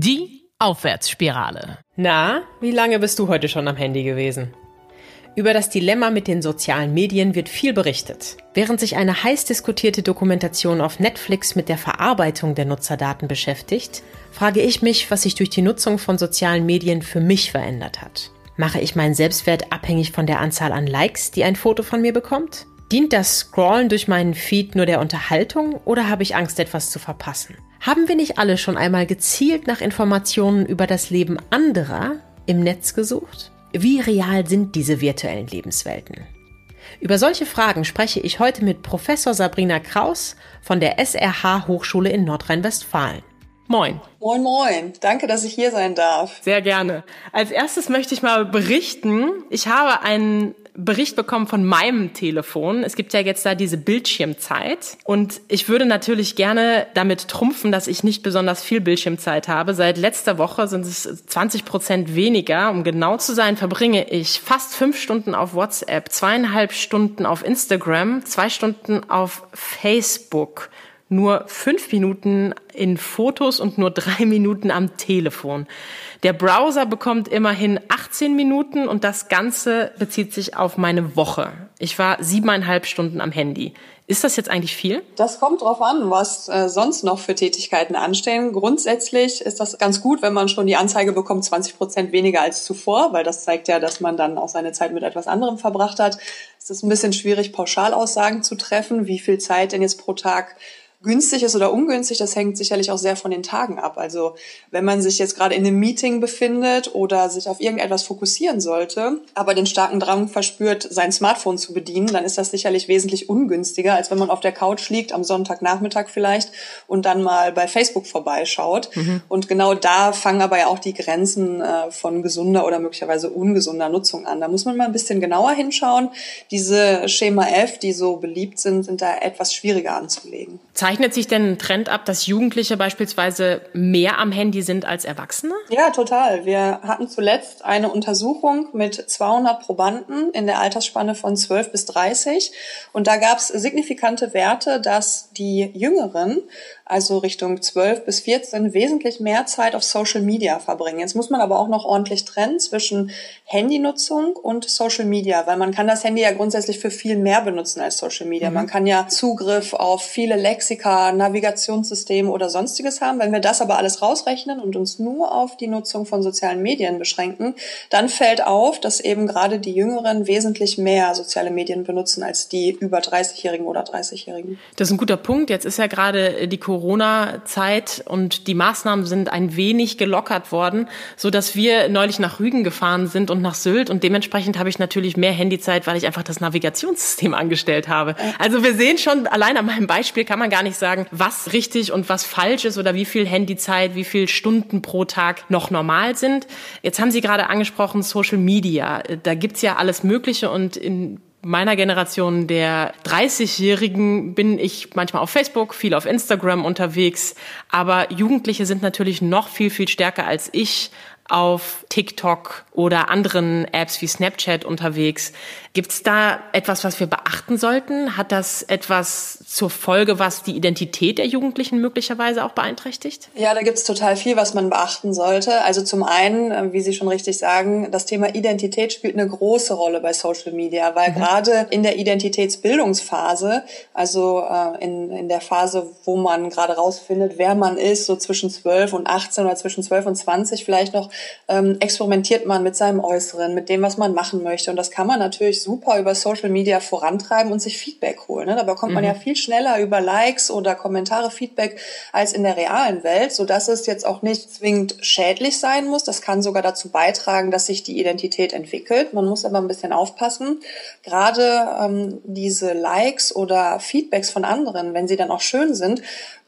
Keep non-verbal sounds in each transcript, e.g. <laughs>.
Die Aufwärtsspirale. Na, wie lange bist du heute schon am Handy gewesen? Über das Dilemma mit den sozialen Medien wird viel berichtet. Während sich eine heiß diskutierte Dokumentation auf Netflix mit der Verarbeitung der Nutzerdaten beschäftigt, frage ich mich, was sich durch die Nutzung von sozialen Medien für mich verändert hat. Mache ich meinen Selbstwert abhängig von der Anzahl an Likes, die ein Foto von mir bekommt? Dient das Scrollen durch meinen Feed nur der Unterhaltung oder habe ich Angst, etwas zu verpassen? Haben wir nicht alle schon einmal gezielt nach Informationen über das Leben anderer im Netz gesucht? Wie real sind diese virtuellen Lebenswelten? Über solche Fragen spreche ich heute mit Professor Sabrina Kraus von der SRH Hochschule in Nordrhein-Westfalen. Moin. Moin, moin. Danke, dass ich hier sein darf. Sehr gerne. Als erstes möchte ich mal berichten. Ich habe einen Bericht bekommen von meinem Telefon. Es gibt ja jetzt da diese Bildschirmzeit. Und ich würde natürlich gerne damit trumpfen, dass ich nicht besonders viel Bildschirmzeit habe. Seit letzter Woche sind es 20 Prozent weniger. Um genau zu sein, verbringe ich fast fünf Stunden auf WhatsApp, zweieinhalb Stunden auf Instagram, zwei Stunden auf Facebook nur fünf Minuten in Fotos und nur drei Minuten am Telefon. Der Browser bekommt immerhin 18 Minuten und das Ganze bezieht sich auf meine Woche. Ich war siebeneinhalb Stunden am Handy. Ist das jetzt eigentlich viel? Das kommt drauf an, was äh, sonst noch für Tätigkeiten anstehen. Grundsätzlich ist das ganz gut, wenn man schon die Anzeige bekommt, 20 Prozent weniger als zuvor, weil das zeigt ja, dass man dann auch seine Zeit mit etwas anderem verbracht hat. Es ist ein bisschen schwierig, Pauschalaussagen zu treffen, wie viel Zeit denn jetzt pro Tag günstig ist oder ungünstig, das hängt sicherlich auch sehr von den Tagen ab. Also wenn man sich jetzt gerade in einem Meeting befindet oder sich auf irgendetwas fokussieren sollte, aber den starken Drang verspürt, sein Smartphone zu bedienen, dann ist das sicherlich wesentlich ungünstiger, als wenn man auf der Couch liegt, am Sonntagnachmittag vielleicht, und dann mal bei Facebook vorbeischaut. Mhm. Und genau da fangen aber ja auch die Grenzen äh, von gesunder oder möglicherweise ungesunder Nutzung an. Da muss man mal ein bisschen genauer hinschauen. Diese Schema F, die so beliebt sind, sind da etwas schwieriger anzulegen. Zeichnet sich denn ein Trend ab, dass Jugendliche beispielsweise mehr am Handy sind als Erwachsene? Ja, total. Wir hatten zuletzt eine Untersuchung mit 200 Probanden in der Altersspanne von 12 bis 30. Und da gab es signifikante Werte, dass die Jüngeren also Richtung 12 bis 14, wesentlich mehr Zeit auf Social Media verbringen. Jetzt muss man aber auch noch ordentlich trennen zwischen Handynutzung und Social Media, weil man kann das Handy ja grundsätzlich für viel mehr benutzen als Social Media. Mhm. Man kann ja Zugriff auf viele Lexika, Navigationssysteme oder sonstiges haben. Wenn wir das aber alles rausrechnen und uns nur auf die Nutzung von sozialen Medien beschränken, dann fällt auf, dass eben gerade die Jüngeren wesentlich mehr soziale Medien benutzen als die über 30-Jährigen oder 30-Jährigen. Das ist ein guter Punkt. Jetzt ist ja gerade die Corona-Zeit und die Maßnahmen sind ein wenig gelockert worden, so dass wir neulich nach Rügen gefahren sind und nach Sylt und dementsprechend habe ich natürlich mehr Handyzeit, weil ich einfach das Navigationssystem angestellt habe. Also wir sehen schon, allein an meinem Beispiel kann man gar nicht sagen, was richtig und was falsch ist oder wie viel Handyzeit, wie viel Stunden pro Tag noch normal sind. Jetzt haben Sie gerade angesprochen Social Media. Da gibt's ja alles Mögliche und in meiner Generation der 30-Jährigen bin ich manchmal auf Facebook, viel auf Instagram unterwegs, aber Jugendliche sind natürlich noch viel, viel stärker als ich auf TikTok oder anderen Apps wie Snapchat unterwegs. Gibt es da etwas, was wir beachten sollten? Hat das etwas zur Folge, was die Identität der Jugendlichen möglicherweise auch beeinträchtigt? Ja, da gibt es total viel, was man beachten sollte. Also zum einen, äh, wie Sie schon richtig sagen, das Thema Identität spielt eine große Rolle bei Social Media, weil mhm. gerade in der Identitätsbildungsphase, also äh, in, in der Phase, wo man gerade rausfindet, wer man ist, so zwischen 12 und 18 oder zwischen 12 und 20 vielleicht noch, ähm, experimentiert man mit seinem Äußeren, mit dem, was man machen möchte. Und das kann man natürlich super über Social Media vorantreiben und sich Feedback holen. Ne? Da bekommt man mhm. ja viel schneller über Likes oder Kommentare Feedback als in der realen Welt, so dass es jetzt auch nicht zwingend schädlich sein muss. Das kann sogar dazu beitragen, dass sich die Identität entwickelt. Man muss aber ein bisschen aufpassen. Gerade ähm, diese Likes oder Feedbacks von anderen, wenn sie dann auch schön sind,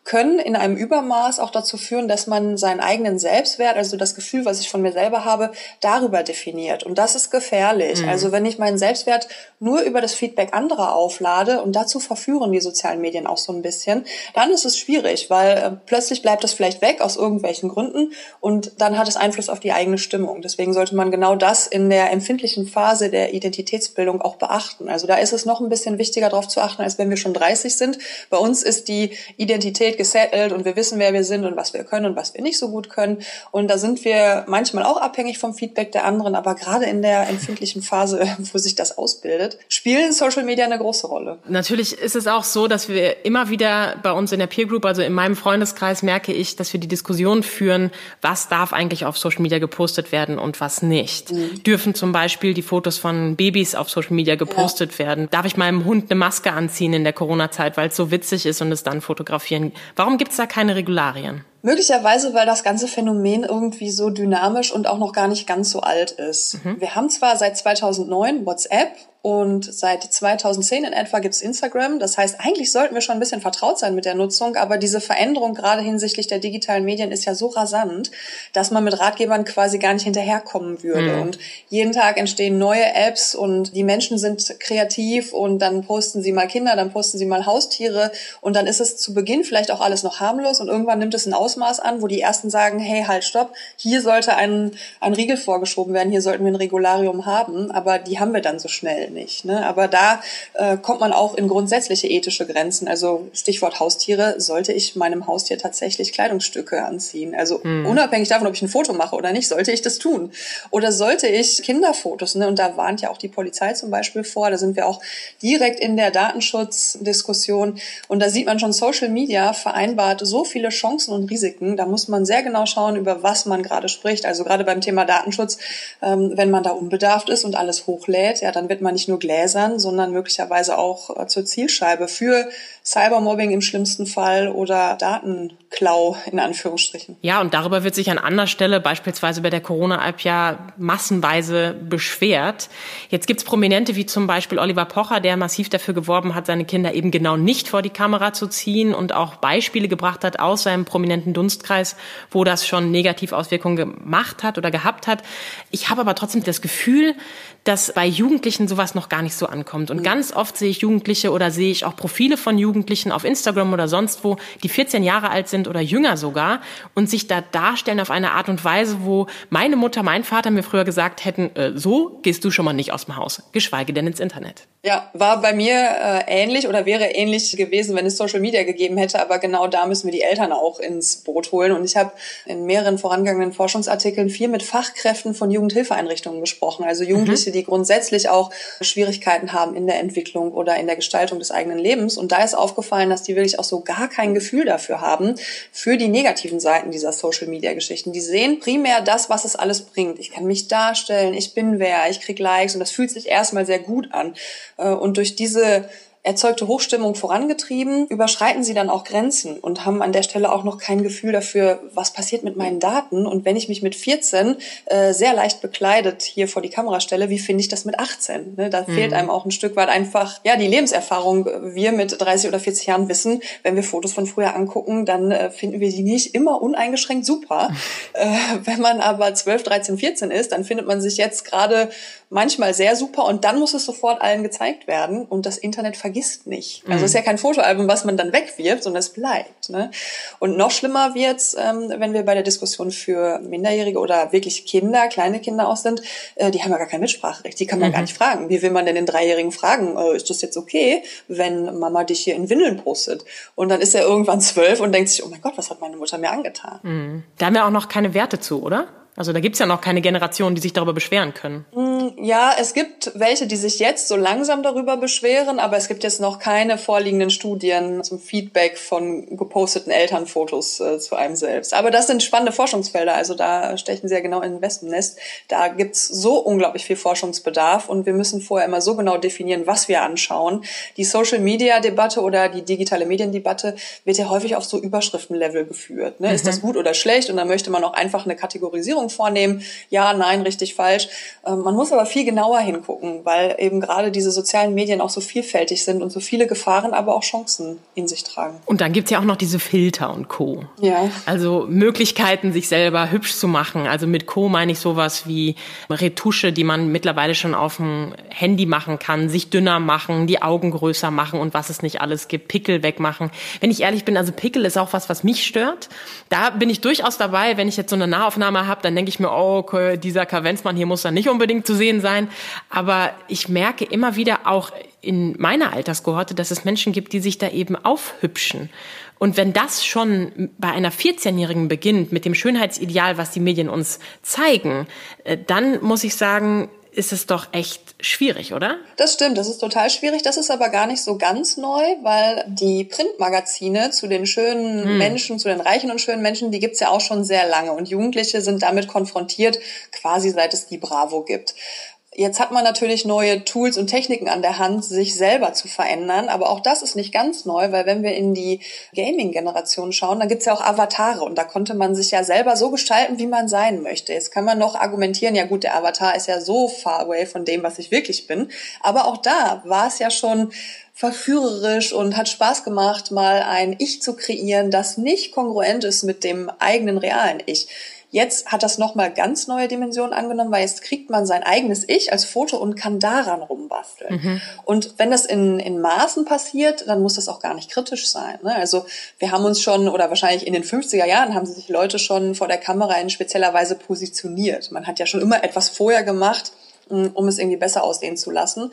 können in einem Übermaß auch dazu führen, dass man seinen eigenen Selbstwert, also das Gefühl, was ich von mir selber habe, darüber definiert. Und das ist gefährlich. Mhm. Also wenn ich meinen Selbstwert nur über das Feedback anderer auflade und dazu verführen die sozialen Medien auch so ein bisschen, dann ist es schwierig, weil äh, plötzlich bleibt das vielleicht weg aus irgendwelchen Gründen und dann hat es Einfluss auf die eigene Stimmung. Deswegen sollte man genau das in der empfindlichen Phase der Identitätsbildung auch beachten. Also da ist es noch ein bisschen wichtiger darauf zu achten, als wenn wir schon 30 sind. Bei uns ist die Identität Identität gesettelt und wir wissen, wer wir sind und was wir können und was wir nicht so gut können. Und da sind wir manchmal auch abhängig vom Feedback der anderen, aber gerade in der empfindlichen Phase, <laughs> wo sich das ausbildet, spielen Social Media eine große Rolle. Natürlich ist es auch so, dass wir immer wieder bei uns in der Peer Group, also in meinem Freundeskreis, merke ich, dass wir die Diskussion führen, was darf eigentlich auf Social Media gepostet werden und was nicht. Mhm. Dürfen zum Beispiel die Fotos von Babys auf Social Media gepostet ja. werden? Darf ich meinem Hund eine Maske anziehen in der Corona-Zeit, weil es so witzig ist und es dann fotografieren? Warum gibt es da keine Regularien? Möglicherweise, weil das ganze Phänomen irgendwie so dynamisch und auch noch gar nicht ganz so alt ist. Mhm. Wir haben zwar seit 2009 WhatsApp und seit 2010 in etwa gibt's Instagram. Das heißt, eigentlich sollten wir schon ein bisschen vertraut sein mit der Nutzung, aber diese Veränderung gerade hinsichtlich der digitalen Medien ist ja so rasant, dass man mit Ratgebern quasi gar nicht hinterherkommen würde. Mhm. Und jeden Tag entstehen neue Apps und die Menschen sind kreativ und dann posten sie mal Kinder, dann posten sie mal Haustiere und dann ist es zu Beginn vielleicht auch alles noch harmlos und irgendwann nimmt es ein Ausmaß an, wo die ersten sagen, hey, halt, stopp, hier sollte ein, ein Riegel vorgeschoben werden, hier sollten wir ein Regularium haben, aber die haben wir dann so schnell nicht. Ne? Aber da äh, kommt man auch in grundsätzliche ethische Grenzen. Also Stichwort Haustiere, sollte ich meinem Haustier tatsächlich Kleidungsstücke anziehen? Also mhm. unabhängig davon, ob ich ein Foto mache oder nicht, sollte ich das tun? Oder sollte ich Kinderfotos, ne? und da warnt ja auch die Polizei zum Beispiel vor, da sind wir auch direkt in der Datenschutzdiskussion und da sieht man schon, Social Media vereinbart so viele Chancen und Risiken, da muss man sehr genau schauen, über was man gerade spricht. Also gerade beim Thema Datenschutz, ähm, wenn man da unbedarft ist und alles hochlädt, ja, dann wird man nicht nur gläsern, sondern möglicherweise auch äh, zur Zielscheibe für Cybermobbing im schlimmsten Fall oder Datenklau in Anführungsstrichen. Ja, und darüber wird sich an anderer Stelle, beispielsweise bei der Corona-App, ja massenweise beschwert. Jetzt gibt's Prominente wie zum Beispiel Oliver Pocher, der massiv dafür geworben hat, seine Kinder eben genau nicht vor die Kamera zu ziehen und auch Beispiele gebracht hat aus seinem prominenten Dunstkreis, wo das schon Negativauswirkungen gemacht hat oder gehabt hat. Ich habe aber trotzdem das Gefühl, dass bei Jugendlichen sowas noch gar nicht so ankommt. Und mhm. ganz oft sehe ich Jugendliche oder sehe ich auch Profile von Jugendlichen auf Instagram oder sonst wo, die 14 Jahre alt sind oder jünger sogar und sich da darstellen auf eine Art und Weise, wo meine Mutter, mein Vater mir früher gesagt hätten, äh, so gehst du schon mal nicht aus dem Haus, geschweige denn ins Internet. Ja, war bei mir äh, ähnlich oder wäre ähnlich gewesen, wenn es Social Media gegeben hätte, aber genau da müssen wir die Eltern auch ins Boot holen. Und ich habe in mehreren vorangegangenen Forschungsartikeln viel mit Fachkräften von Jugendhilfeeinrichtungen gesprochen, also Jugendliche, mhm. die grundsätzlich auch Schwierigkeiten haben in der Entwicklung oder in der Gestaltung des eigenen Lebens. Und da ist aufgefallen, dass die wirklich auch so gar kein Gefühl dafür haben, für die negativen Seiten dieser Social-Media-Geschichten. Die sehen primär das, was es alles bringt. Ich kann mich darstellen, ich bin wer, ich krieg Likes und das fühlt sich erstmal sehr gut an. Äh, und durch diese erzeugte Hochstimmung vorangetrieben, überschreiten sie dann auch Grenzen und haben an der Stelle auch noch kein Gefühl dafür, was passiert mit meinen Daten. Und wenn ich mich mit 14 äh, sehr leicht bekleidet hier vor die Kamera stelle, wie finde ich das mit 18? Ne, da mhm. fehlt einem auch ein Stück weit einfach ja die Lebenserfahrung. Wir mit 30 oder 40 Jahren wissen, wenn wir Fotos von früher angucken, dann äh, finden wir die nicht immer uneingeschränkt super. <laughs> äh, wenn man aber 12, 13, 14 ist, dann findet man sich jetzt gerade manchmal sehr super und dann muss es sofort allen gezeigt werden und das Internet vergisst nicht. Also es ist ja kein Fotoalbum, was man dann wegwirft, sondern es bleibt. Ne? Und noch schlimmer wird's, ähm, wenn wir bei der Diskussion für Minderjährige oder wirklich Kinder, kleine Kinder auch sind, äh, die haben ja gar kein Mitspracherecht, die kann man mhm. gar nicht fragen. Wie will man denn den Dreijährigen fragen, äh, ist das jetzt okay, wenn Mama dich hier in Windeln postet? Und dann ist er irgendwann zwölf und denkt sich, oh mein Gott, was hat meine Mutter mir angetan? Mhm. Da haben wir auch noch keine Werte zu, oder? Also da gibt's ja noch keine Generation, die sich darüber beschweren können. Mm, ja, es gibt welche, die sich jetzt so langsam darüber beschweren, aber es gibt jetzt noch keine vorliegenden Studien zum Feedback von geposteten Elternfotos äh, zu einem selbst. Aber das sind spannende Forschungsfelder, also da stechen sie ja genau in ein Wespennest. Da gibt's so unglaublich viel Forschungsbedarf und wir müssen vorher immer so genau definieren, was wir anschauen. Die Social-Media-Debatte oder die digitale Mediendebatte wird ja häufig auf so Überschriftenlevel geführt. Ne? Mhm. Ist das gut oder schlecht? Und dann möchte man auch einfach eine Kategorisierung vornehmen. Ja, nein, richtig, falsch. Ähm, man muss aber viel genauer hingucken, weil eben gerade diese sozialen Medien auch so vielfältig sind und so viele Gefahren, aber auch Chancen in sich tragen. Und dann gibt's ja auch noch diese Filter und Co. Ja. Also Möglichkeiten, sich selber hübsch zu machen. Also mit Co meine ich sowas wie Retusche, die man mittlerweile schon auf dem Handy machen kann, sich dünner machen, die Augen größer machen und was es nicht alles gibt, Pickel wegmachen. Wenn ich ehrlich bin, also Pickel ist auch was, was mich stört. Da bin ich durchaus dabei, wenn ich jetzt so eine Nahaufnahme habe, dann denke ich mir, oh, okay, dieser Kavenzmann hier muss dann nicht unbedingt zu sehen sein. Aber ich merke immer wieder auch in meiner Alterskohorte, dass es Menschen gibt, die sich da eben aufhübschen. Und wenn das schon bei einer 14-Jährigen beginnt, mit dem Schönheitsideal, was die Medien uns zeigen, äh, dann muss ich sagen, ist es doch echt schwierig, oder? Das stimmt, das ist total schwierig. Das ist aber gar nicht so ganz neu, weil die Printmagazine zu den schönen hm. Menschen, zu den reichen und schönen Menschen, die gibt's ja auch schon sehr lange. Und Jugendliche sind damit konfrontiert, quasi seit es die Bravo gibt. Jetzt hat man natürlich neue Tools und Techniken an der Hand, sich selber zu verändern. Aber auch das ist nicht ganz neu, weil wenn wir in die Gaming-Generation schauen, dann gibt's ja auch Avatare und da konnte man sich ja selber so gestalten, wie man sein möchte. Jetzt kann man noch argumentieren, ja gut, der Avatar ist ja so far away von dem, was ich wirklich bin. Aber auch da war es ja schon verführerisch und hat Spaß gemacht, mal ein Ich zu kreieren, das nicht kongruent ist mit dem eigenen realen Ich. Jetzt hat das nochmal ganz neue Dimensionen angenommen, weil jetzt kriegt man sein eigenes Ich als Foto und kann daran rumbasteln. Mhm. Und wenn das in, in Maßen passiert, dann muss das auch gar nicht kritisch sein. Ne? Also wir haben uns schon, oder wahrscheinlich in den 50er Jahren haben sich Leute schon vor der Kamera in spezieller Weise positioniert. Man hat ja schon immer etwas vorher gemacht, um es irgendwie besser aussehen zu lassen.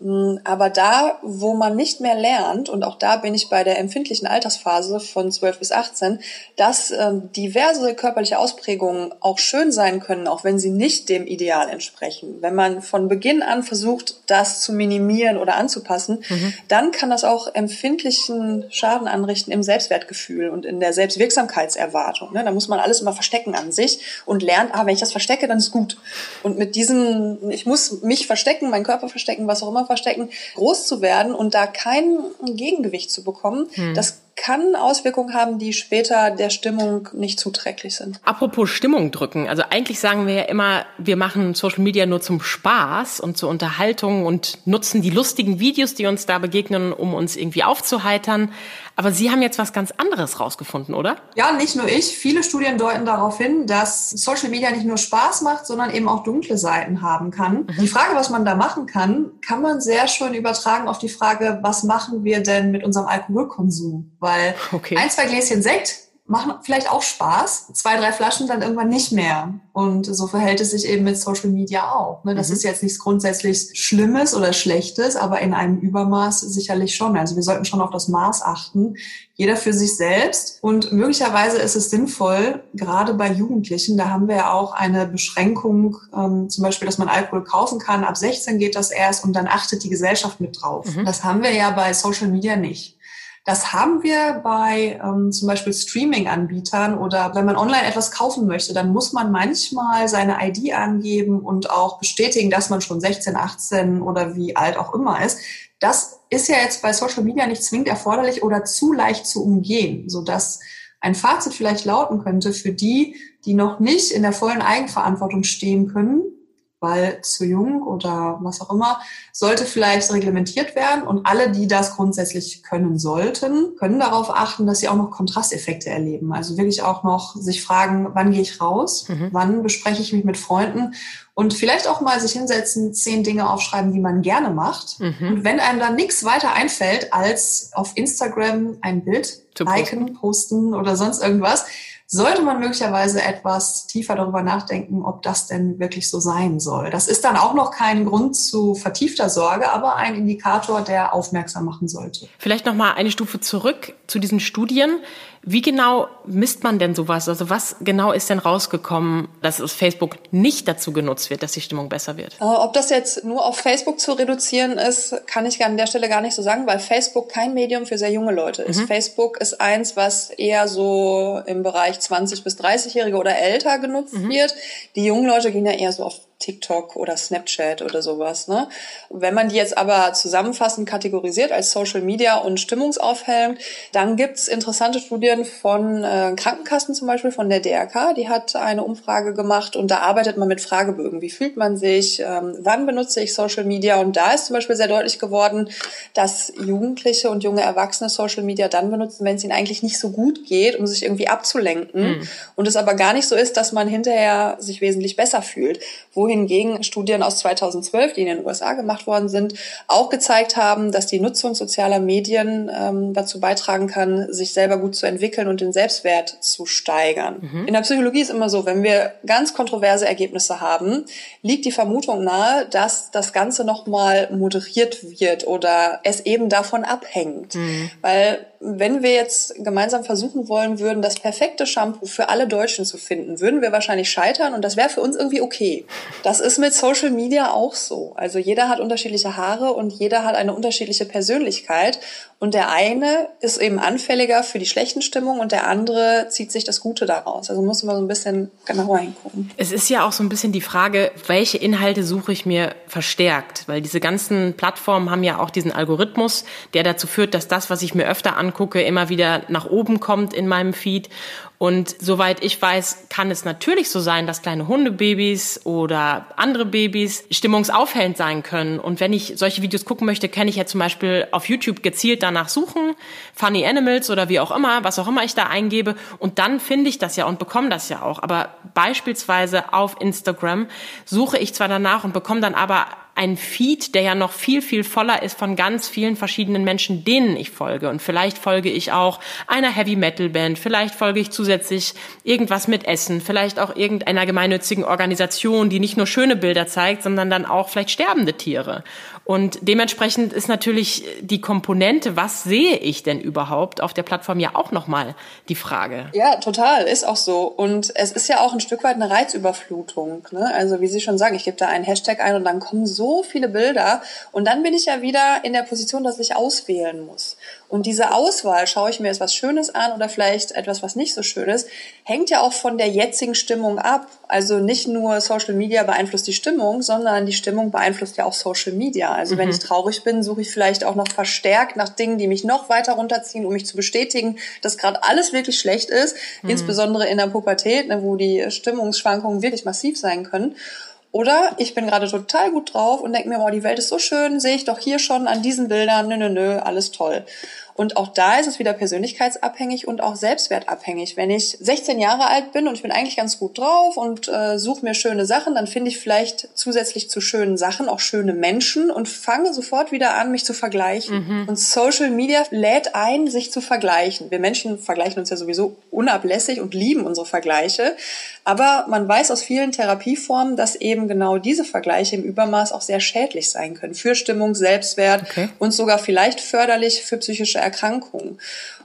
Mm, aber da, wo man nicht mehr lernt, und auch da bin ich bei der empfindlichen Altersphase von 12 bis 18, dass äh, diverse körperliche Ausprägungen auch schön sein können, auch wenn sie nicht dem Ideal entsprechen. Wenn man von Beginn an versucht, das zu minimieren oder anzupassen, mhm. dann kann das auch empfindlichen Schaden anrichten im Selbstwertgefühl und in der Selbstwirksamkeitserwartung. Ne? Da muss man alles immer verstecken an sich und lernt, ah, wenn ich das verstecke, dann ist gut. Und mit diesem, ich muss mich verstecken, meinen Körper verstecken, was auch immer, verstecken, groß zu werden und da kein Gegengewicht zu bekommen, hm. das kann Auswirkungen haben, die später der Stimmung nicht zuträglich sind. Apropos Stimmung drücken. Also eigentlich sagen wir ja immer, wir machen Social Media nur zum Spaß und zur Unterhaltung und nutzen die lustigen Videos, die uns da begegnen, um uns irgendwie aufzuheitern. Aber Sie haben jetzt was ganz anderes rausgefunden, oder? Ja, nicht nur ich. Viele Studien deuten darauf hin, dass Social Media nicht nur Spaß macht, sondern eben auch dunkle Seiten haben kann. Mhm. Die Frage, was man da machen kann, kann man sehr schön übertragen auf die Frage, was machen wir denn mit unserem Alkoholkonsum? Weil okay. ein, zwei Gläschen Sekt machen vielleicht auch Spaß, zwei, drei Flaschen dann irgendwann nicht mehr. Und so verhält es sich eben mit Social Media auch. Ne? Das mhm. ist jetzt nichts grundsätzlich Schlimmes oder Schlechtes, aber in einem Übermaß sicherlich schon. Also wir sollten schon auf das Maß achten. Jeder für sich selbst. Und möglicherweise ist es sinnvoll, gerade bei Jugendlichen, da haben wir ja auch eine Beschränkung, ähm, zum Beispiel, dass man Alkohol kaufen kann. Ab 16 geht das erst und dann achtet die Gesellschaft mit drauf. Mhm. Das haben wir ja bei Social Media nicht. Das haben wir bei ähm, zum Beispiel Streaming-Anbietern oder wenn man online etwas kaufen möchte, dann muss man manchmal seine ID angeben und auch bestätigen, dass man schon 16, 18 oder wie alt auch immer ist. Das ist ja jetzt bei Social Media nicht zwingend erforderlich oder zu leicht zu umgehen, sodass ein Fazit vielleicht lauten könnte für die, die noch nicht in der vollen Eigenverantwortung stehen können, weil zu jung oder was auch immer, sollte vielleicht reglementiert werden. Und alle, die das grundsätzlich können sollten, können darauf achten, dass sie auch noch Kontrasteffekte erleben. Also wirklich auch noch sich fragen, wann gehe ich raus? Mhm. Wann bespreche ich mich mit Freunden? Und vielleicht auch mal sich hinsetzen, zehn Dinge aufschreiben, die man gerne macht. Mhm. Und wenn einem dann nichts weiter einfällt, als auf Instagram ein Bild liken, posten oder sonst irgendwas, sollte man möglicherweise etwas tiefer darüber nachdenken, ob das denn wirklich so sein soll. Das ist dann auch noch kein Grund zu vertiefter Sorge, aber ein Indikator, der aufmerksam machen sollte. Vielleicht noch mal eine Stufe zurück zu diesen Studien. Wie genau misst man denn sowas? Also was genau ist denn rausgekommen, dass es Facebook nicht dazu genutzt wird, dass die Stimmung besser wird? Äh, ob das jetzt nur auf Facebook zu reduzieren ist, kann ich an der Stelle gar nicht so sagen, weil Facebook kein Medium für sehr junge Leute ist. Mhm. Facebook ist eins, was eher so im Bereich 20 bis 30-Jährige oder älter genutzt mhm. wird. Die jungen Leute gehen ja eher so auf TikTok oder Snapchat oder sowas. Ne? Wenn man die jetzt aber zusammenfassend kategorisiert als Social Media und stimmungsaufhellend, dann gibt's interessante Studien von äh, Krankenkassen zum Beispiel, von der DRK. Die hat eine Umfrage gemacht und da arbeitet man mit Fragebögen. Wie fühlt man sich? Ähm, wann benutze ich Social Media? Und da ist zum Beispiel sehr deutlich geworden, dass Jugendliche und junge Erwachsene Social Media dann benutzen, wenn es ihnen eigentlich nicht so gut geht, um sich irgendwie abzulenken. Mhm. Und es aber gar nicht so ist, dass man hinterher sich wesentlich besser fühlt. Wo wohingegen Studien aus 2012, die in den USA gemacht worden sind, auch gezeigt haben, dass die Nutzung sozialer Medien ähm, dazu beitragen kann, sich selber gut zu entwickeln und den Selbstwert zu steigern. Mhm. In der Psychologie ist immer so, wenn wir ganz kontroverse Ergebnisse haben, liegt die Vermutung nahe, dass das Ganze nochmal moderiert wird oder es eben davon abhängt. Mhm. Weil wenn wir jetzt gemeinsam versuchen wollen würden, das perfekte Shampoo für alle Deutschen zu finden, würden wir wahrscheinlich scheitern und das wäre für uns irgendwie okay. Das ist mit Social Media auch so. Also jeder hat unterschiedliche Haare und jeder hat eine unterschiedliche Persönlichkeit und der eine ist eben anfälliger für die schlechten Stimmungen und der andere zieht sich das Gute daraus. Also muss man so ein bisschen genauer hingucken. Es ist ja auch so ein bisschen die Frage, welche Inhalte suche ich mir verstärkt? Weil diese ganzen Plattformen haben ja auch diesen Algorithmus, der dazu führt, dass das, was ich mir öfter angucke, immer wieder nach oben kommt in meinem Feed. Und soweit ich weiß, kann es natürlich so sein, dass kleine Hundebabys oder andere Babys stimmungsaufhellend sein können. Und wenn ich solche Videos gucken möchte, kann ich ja zum Beispiel auf YouTube gezielt danach suchen, Funny Animals oder wie auch immer, was auch immer ich da eingebe. Und dann finde ich das ja und bekomme das ja auch. Aber beispielsweise auf Instagram suche ich zwar danach und bekomme dann aber ein Feed, der ja noch viel, viel voller ist von ganz vielen verschiedenen Menschen, denen ich folge. Und vielleicht folge ich auch einer Heavy Metal Band, vielleicht folge ich zusätzlich irgendwas mit Essen, vielleicht auch irgendeiner gemeinnützigen Organisation, die nicht nur schöne Bilder zeigt, sondern dann auch vielleicht sterbende Tiere. Und dementsprechend ist natürlich die Komponente, was sehe ich denn überhaupt auf der Plattform ja auch nochmal die Frage. Ja, total, ist auch so. Und es ist ja auch ein Stück weit eine Reizüberflutung. Ne? Also wie Sie schon sagen, ich gebe da einen Hashtag ein und dann kommen so viele Bilder. Und dann bin ich ja wieder in der Position, dass ich auswählen muss. Und diese Auswahl, schaue ich mir jetzt was Schönes an oder vielleicht etwas, was nicht so schön ist, hängt ja auch von der jetzigen Stimmung ab. Also nicht nur Social Media beeinflusst die Stimmung, sondern die Stimmung beeinflusst ja auch Social Media. Also mhm. wenn ich traurig bin, suche ich vielleicht auch noch verstärkt nach Dingen, die mich noch weiter runterziehen, um mich zu bestätigen, dass gerade alles wirklich schlecht ist, mhm. insbesondere in der Pubertät, ne, wo die Stimmungsschwankungen wirklich massiv sein können. Oder ich bin gerade total gut drauf und denke mir, oh, die Welt ist so schön, sehe ich doch hier schon an diesen Bildern, nö, nö, nö, alles toll. Und auch da ist es wieder persönlichkeitsabhängig und auch selbstwertabhängig. Wenn ich 16 Jahre alt bin und ich bin eigentlich ganz gut drauf und äh, suche mir schöne Sachen, dann finde ich vielleicht zusätzlich zu schönen Sachen auch schöne Menschen und fange sofort wieder an, mich zu vergleichen. Mhm. Und Social Media lädt ein, sich zu vergleichen. Wir Menschen vergleichen uns ja sowieso unablässig und lieben unsere Vergleiche. Aber man weiß aus vielen Therapieformen, dass eben genau diese Vergleiche im Übermaß auch sehr schädlich sein können für Stimmung, Selbstwert okay. und sogar vielleicht förderlich für psychische Erkrankungen.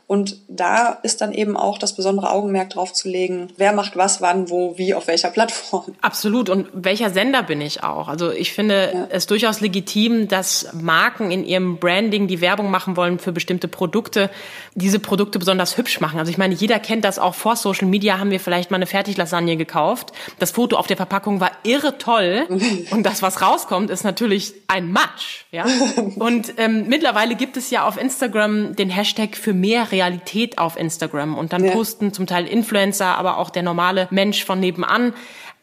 Und da ist dann eben auch das besondere Augenmerk drauf zu legen, wer macht was, wann, wo, wie, auf welcher <laughs> Plattform. Absolut. Und welcher Sender bin ich auch? Also ich finde ja. es durchaus legitim, dass Marken in ihrem Branding, die Werbung machen wollen für bestimmte Produkte, diese Produkte besonders hübsch machen. Also ich meine, jeder kennt das auch vor Social Media, haben wir vielleicht mal eine Fertiglasagne gekauft. Das Foto auf der Verpackung war irre toll. <laughs> Und das, was rauskommt, ist natürlich ein Matsch. Ja? <laughs> Und ähm, mittlerweile gibt es ja auf Instagram den Hashtag für mehr Realität auf Instagram und dann ja. posten zum Teil Influencer, aber auch der normale Mensch von nebenan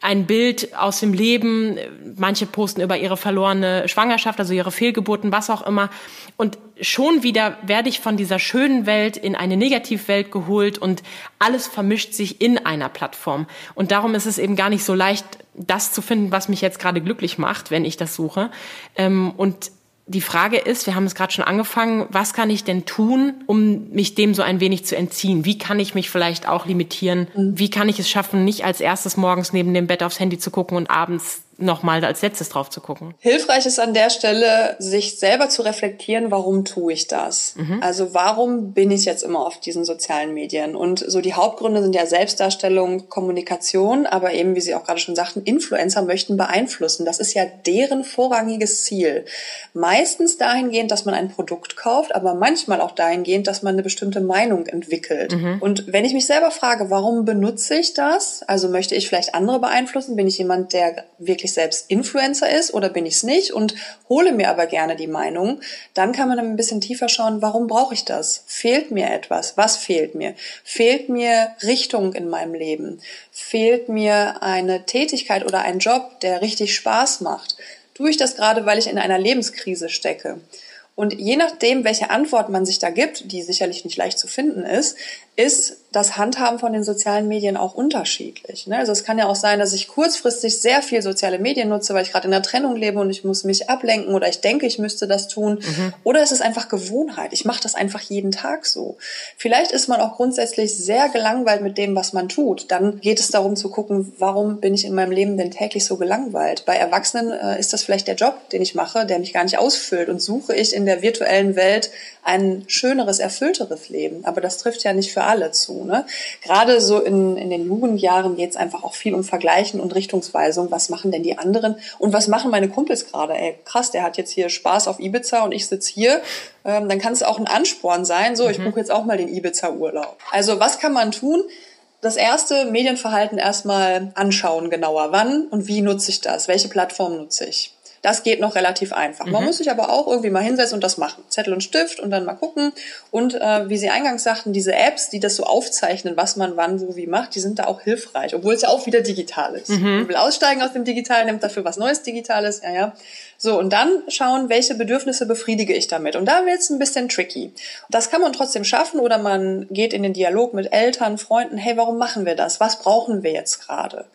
ein Bild aus dem Leben. Manche posten über ihre verlorene Schwangerschaft, also ihre Fehlgeburten, was auch immer. Und schon wieder werde ich von dieser schönen Welt in eine Negativwelt geholt und alles vermischt sich in einer Plattform. Und darum ist es eben gar nicht so leicht, das zu finden, was mich jetzt gerade glücklich macht, wenn ich das suche. Ähm, und die Frage ist, wir haben es gerade schon angefangen, was kann ich denn tun, um mich dem so ein wenig zu entziehen? Wie kann ich mich vielleicht auch limitieren? Mhm. Wie kann ich es schaffen, nicht als erstes morgens neben dem Bett aufs Handy zu gucken und abends nochmal als letztes drauf zu gucken. Hilfreich ist an der Stelle, sich selber zu reflektieren, warum tue ich das? Mhm. Also warum bin ich jetzt immer auf diesen sozialen Medien? Und so die Hauptgründe sind ja Selbstdarstellung, Kommunikation, aber eben, wie Sie auch gerade schon sagten, Influencer möchten beeinflussen. Das ist ja deren vorrangiges Ziel. Meistens dahingehend, dass man ein Produkt kauft, aber manchmal auch dahingehend, dass man eine bestimmte Meinung entwickelt. Mhm. Und wenn ich mich selber frage, warum benutze ich das? Also möchte ich vielleicht andere beeinflussen? Bin ich jemand, der wirklich ich selbst Influencer ist oder bin ich es nicht und hole mir aber gerne die Meinung, dann kann man ein bisschen tiefer schauen, warum brauche ich das? Fehlt mir etwas? Was fehlt mir? Fehlt mir Richtung in meinem Leben? Fehlt mir eine Tätigkeit oder ein Job, der richtig Spaß macht? Tue ich das gerade, weil ich in einer Lebenskrise stecke? Und je nachdem, welche Antwort man sich da gibt, die sicherlich nicht leicht zu finden ist, ist das Handhaben von den sozialen Medien auch unterschiedlich. Ne? Also es kann ja auch sein, dass ich kurzfristig sehr viel soziale Medien nutze, weil ich gerade in der Trennung lebe und ich muss mich ablenken oder ich denke, ich müsste das tun. Mhm. Oder es ist einfach Gewohnheit. Ich mache das einfach jeden Tag so. Vielleicht ist man auch grundsätzlich sehr gelangweilt mit dem, was man tut. Dann geht es darum zu gucken, warum bin ich in meinem Leben denn täglich so gelangweilt? Bei Erwachsenen äh, ist das vielleicht der Job, den ich mache, der mich gar nicht ausfüllt und suche ich in der virtuellen Welt ein schöneres, erfüllteres Leben. Aber das trifft ja nicht für alle zu. Ne? Gerade so in, in den Jugendjahren geht es einfach auch viel um Vergleichen und Richtungsweisung. Was machen denn die anderen? Und was machen meine Kumpels gerade? Ey, krass, der hat jetzt hier Spaß auf Ibiza und ich sitze hier. Ähm, dann kann es auch ein Ansporn sein. So, ich mhm. buche jetzt auch mal den Ibiza-Urlaub. Also was kann man tun? Das erste, Medienverhalten erstmal anschauen genauer. Wann und wie nutze ich das? Welche Plattform nutze ich? Das geht noch relativ einfach. Mhm. Man muss sich aber auch irgendwie mal hinsetzen und das machen. Zettel und Stift und dann mal gucken. Und äh, wie Sie eingangs sagten, diese Apps, die das so aufzeichnen, was man wann, wo, wie macht, die sind da auch hilfreich, obwohl es ja auch wieder digital ist. Mhm. Man will aussteigen aus dem Digitalen, nimmt dafür was Neues Digitales, ja, ja. So, und dann schauen, welche Bedürfnisse befriedige ich damit. Und da wird es ein bisschen tricky. Das kann man trotzdem schaffen oder man geht in den Dialog mit Eltern, Freunden, hey, warum machen wir das? Was brauchen wir jetzt gerade?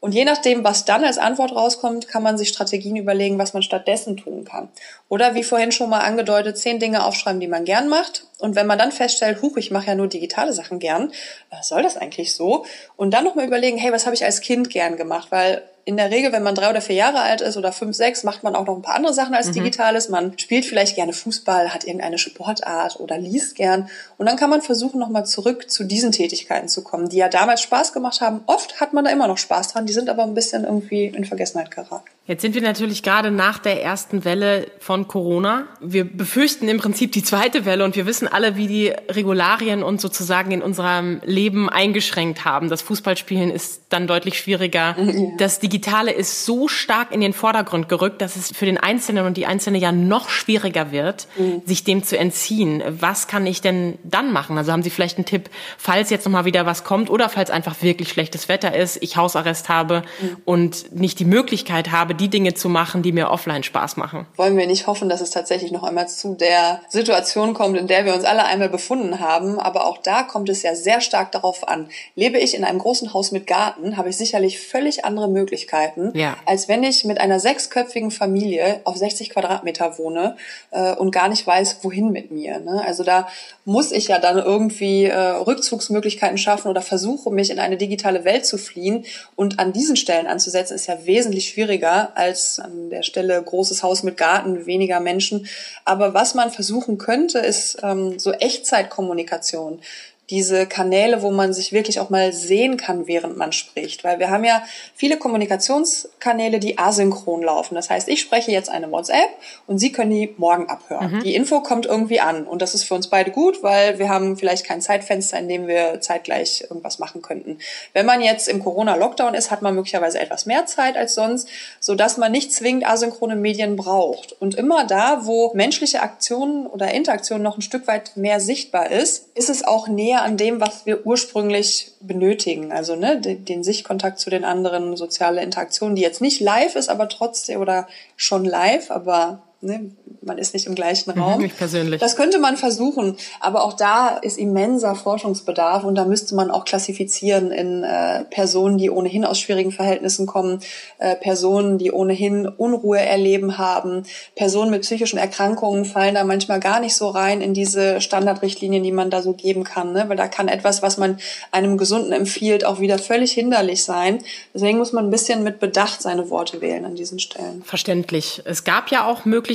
Und je nachdem, was dann als Antwort rauskommt, kann man sich Strategien überlegen, was man stattdessen tun kann. Oder wie vorhin schon mal angedeutet, zehn Dinge aufschreiben, die man gern macht. Und wenn man dann feststellt, huch, ich mache ja nur digitale Sachen gern, was soll das eigentlich so? Und dann nochmal überlegen, hey, was habe ich als Kind gern gemacht? Weil in der Regel, wenn man drei oder vier Jahre alt ist oder fünf, sechs, macht man auch noch ein paar andere Sachen als mhm. Digitales. Man spielt vielleicht gerne Fußball, hat irgendeine Sportart oder liest gern. Und dann kann man versuchen, nochmal zurück zu diesen Tätigkeiten zu kommen, die ja damals Spaß gemacht haben. Oft hat man da immer noch Spaß dran, die sind aber ein bisschen irgendwie in Vergessenheit geraten. Jetzt sind wir natürlich gerade nach der ersten Welle von Corona. Wir befürchten im Prinzip die zweite Welle und wir wissen alle, wie die Regularien uns sozusagen in unserem Leben eingeschränkt haben. Das Fußballspielen ist dann deutlich schwieriger. Das Digitale ist so stark in den Vordergrund gerückt, dass es für den Einzelnen und die Einzelne ja noch schwieriger wird, mhm. sich dem zu entziehen. Was kann ich denn dann machen? Also haben Sie vielleicht einen Tipp, falls jetzt nochmal wieder was kommt oder falls einfach wirklich schlechtes Wetter ist, ich Hausarrest habe mhm. und nicht die Möglichkeit habe, die Dinge zu machen, die mir offline Spaß machen. Wollen wir nicht hoffen, dass es tatsächlich noch einmal zu der Situation kommt, in der wir uns alle einmal befunden haben. Aber auch da kommt es ja sehr stark darauf an. Lebe ich in einem großen Haus mit Garten, habe ich sicherlich völlig andere Möglichkeiten, ja. als wenn ich mit einer sechsköpfigen Familie auf 60 Quadratmeter wohne äh, und gar nicht weiß, wohin mit mir. Ne? Also da muss ich ja dann irgendwie äh, Rückzugsmöglichkeiten schaffen oder versuche, mich in eine digitale Welt zu fliehen. Und an diesen Stellen anzusetzen, ist ja wesentlich schwieriger, als an der Stelle großes Haus mit Garten, weniger Menschen. Aber was man versuchen könnte, ist ähm, so Echtzeitkommunikation diese Kanäle, wo man sich wirklich auch mal sehen kann, während man spricht. Weil wir haben ja viele Kommunikationskanäle, die asynchron laufen. Das heißt, ich spreche jetzt eine WhatsApp und Sie können die morgen abhören. Mhm. Die Info kommt irgendwie an und das ist für uns beide gut, weil wir haben vielleicht kein Zeitfenster, in dem wir zeitgleich irgendwas machen könnten. Wenn man jetzt im Corona-Lockdown ist, hat man möglicherweise etwas mehr Zeit als sonst, so dass man nicht zwingend asynchrone Medien braucht. Und immer da, wo menschliche Aktionen oder Interaktion noch ein Stück weit mehr sichtbar ist, ist es auch näher an dem, was wir ursprünglich benötigen. Also ne, den, den Sichtkontakt zu den anderen, soziale Interaktion, die jetzt nicht live ist, aber trotzdem oder schon live, aber ne, man ist nicht im gleichen mhm, Raum. Nicht persönlich. Das könnte man versuchen, aber auch da ist immenser Forschungsbedarf und da müsste man auch klassifizieren in äh, Personen, die ohnehin aus schwierigen Verhältnissen kommen, äh, Personen, die ohnehin Unruhe erleben haben, Personen mit psychischen Erkrankungen fallen da manchmal gar nicht so rein in diese Standardrichtlinien, die man da so geben kann, ne? weil da kann etwas, was man einem Gesunden empfiehlt, auch wieder völlig hinderlich sein. Deswegen muss man ein bisschen mit Bedacht seine Worte wählen an diesen Stellen. Verständlich. Es gab ja auch Möglichkeiten,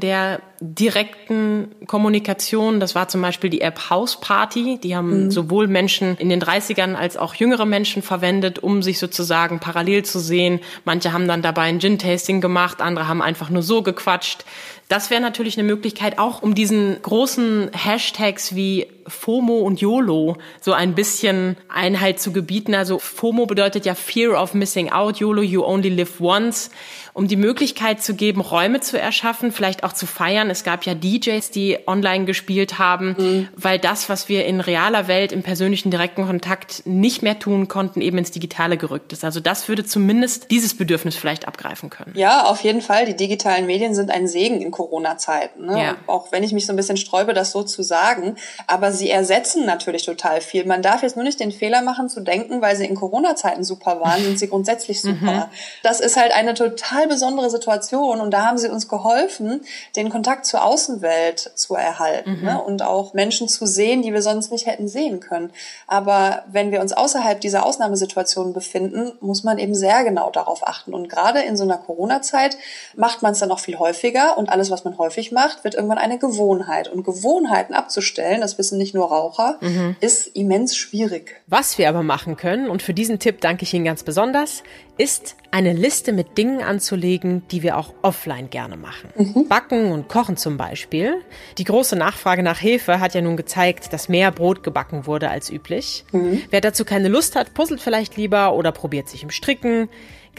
der direkten Kommunikation. Das war zum Beispiel die App House Party. Die haben mhm. sowohl Menschen in den 30ern als auch jüngere Menschen verwendet, um sich sozusagen parallel zu sehen. Manche haben dann dabei ein Gin-Tasting gemacht, andere haben einfach nur so gequatscht. Das wäre natürlich eine Möglichkeit, auch um diesen großen Hashtags wie FOMO und YOLO so ein bisschen Einheit zu gebieten. Also FOMO bedeutet ja Fear of Missing Out, YOLO, You Only Live Once, um die Möglichkeit zu geben, Räume zu erschaffen, vielleicht auch zu feiern. Es gab ja DJs, die online gespielt haben, mhm. weil das, was wir in realer Welt im persönlichen direkten Kontakt nicht mehr tun konnten, eben ins Digitale gerückt ist. Also das würde zumindest dieses Bedürfnis vielleicht abgreifen können. Ja, auf jeden Fall. Die digitalen Medien sind ein Segen in Corona-Zeiten. Ne? Ja. Auch wenn ich mich so ein bisschen sträube, das so zu sagen. Aber sie ersetzen natürlich total viel. Man darf jetzt nur nicht den Fehler machen zu denken, weil sie in Corona-Zeiten super waren, sind sie <laughs> grundsätzlich super. Mhm. Das ist halt eine total besondere Situation und da haben sie uns geholfen, den Kontakt zur Außenwelt zu erhalten mhm. ne? und auch Menschen zu sehen, die wir sonst nicht hätten sehen können. Aber wenn wir uns außerhalb dieser Ausnahmesituation befinden, muss man eben sehr genau darauf achten. Und gerade in so einer Corona-Zeit macht man es dann auch viel häufiger und alles, was man häufig macht, wird irgendwann eine Gewohnheit. Und Gewohnheiten abzustellen, das wissen nicht nur Raucher, mhm. ist immens schwierig. Was wir aber machen können, und für diesen Tipp danke ich Ihnen ganz besonders, ist eine Liste mit Dingen anzulegen, die wir auch offline gerne machen. Mhm. Backen und Kochen zum Beispiel. Die große Nachfrage nach Hefe hat ja nun gezeigt, dass mehr Brot gebacken wurde als üblich. Mhm. Wer dazu keine Lust hat, puzzelt vielleicht lieber oder probiert sich im Stricken.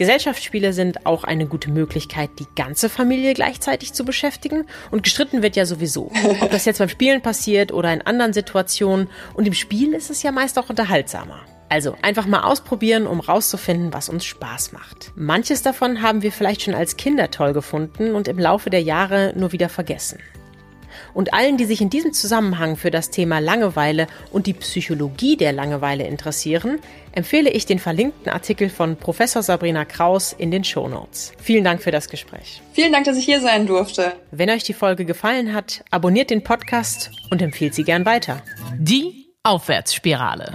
Gesellschaftsspiele sind auch eine gute Möglichkeit, die ganze Familie gleichzeitig zu beschäftigen. Und gestritten wird ja sowieso. Ob das jetzt beim Spielen passiert oder in anderen Situationen. Und im Spiel ist es ja meist auch unterhaltsamer. Also einfach mal ausprobieren, um rauszufinden, was uns Spaß macht. Manches davon haben wir vielleicht schon als Kinder toll gefunden und im Laufe der Jahre nur wieder vergessen. Und allen, die sich in diesem Zusammenhang für das Thema Langeweile und die Psychologie der Langeweile interessieren, empfehle ich den verlinkten Artikel von Professor Sabrina Kraus in den Show Notes. Vielen Dank für das Gespräch. Vielen Dank, dass ich hier sein durfte. Wenn euch die Folge gefallen hat, abonniert den Podcast und empfiehlt sie gern weiter. Die Aufwärtsspirale.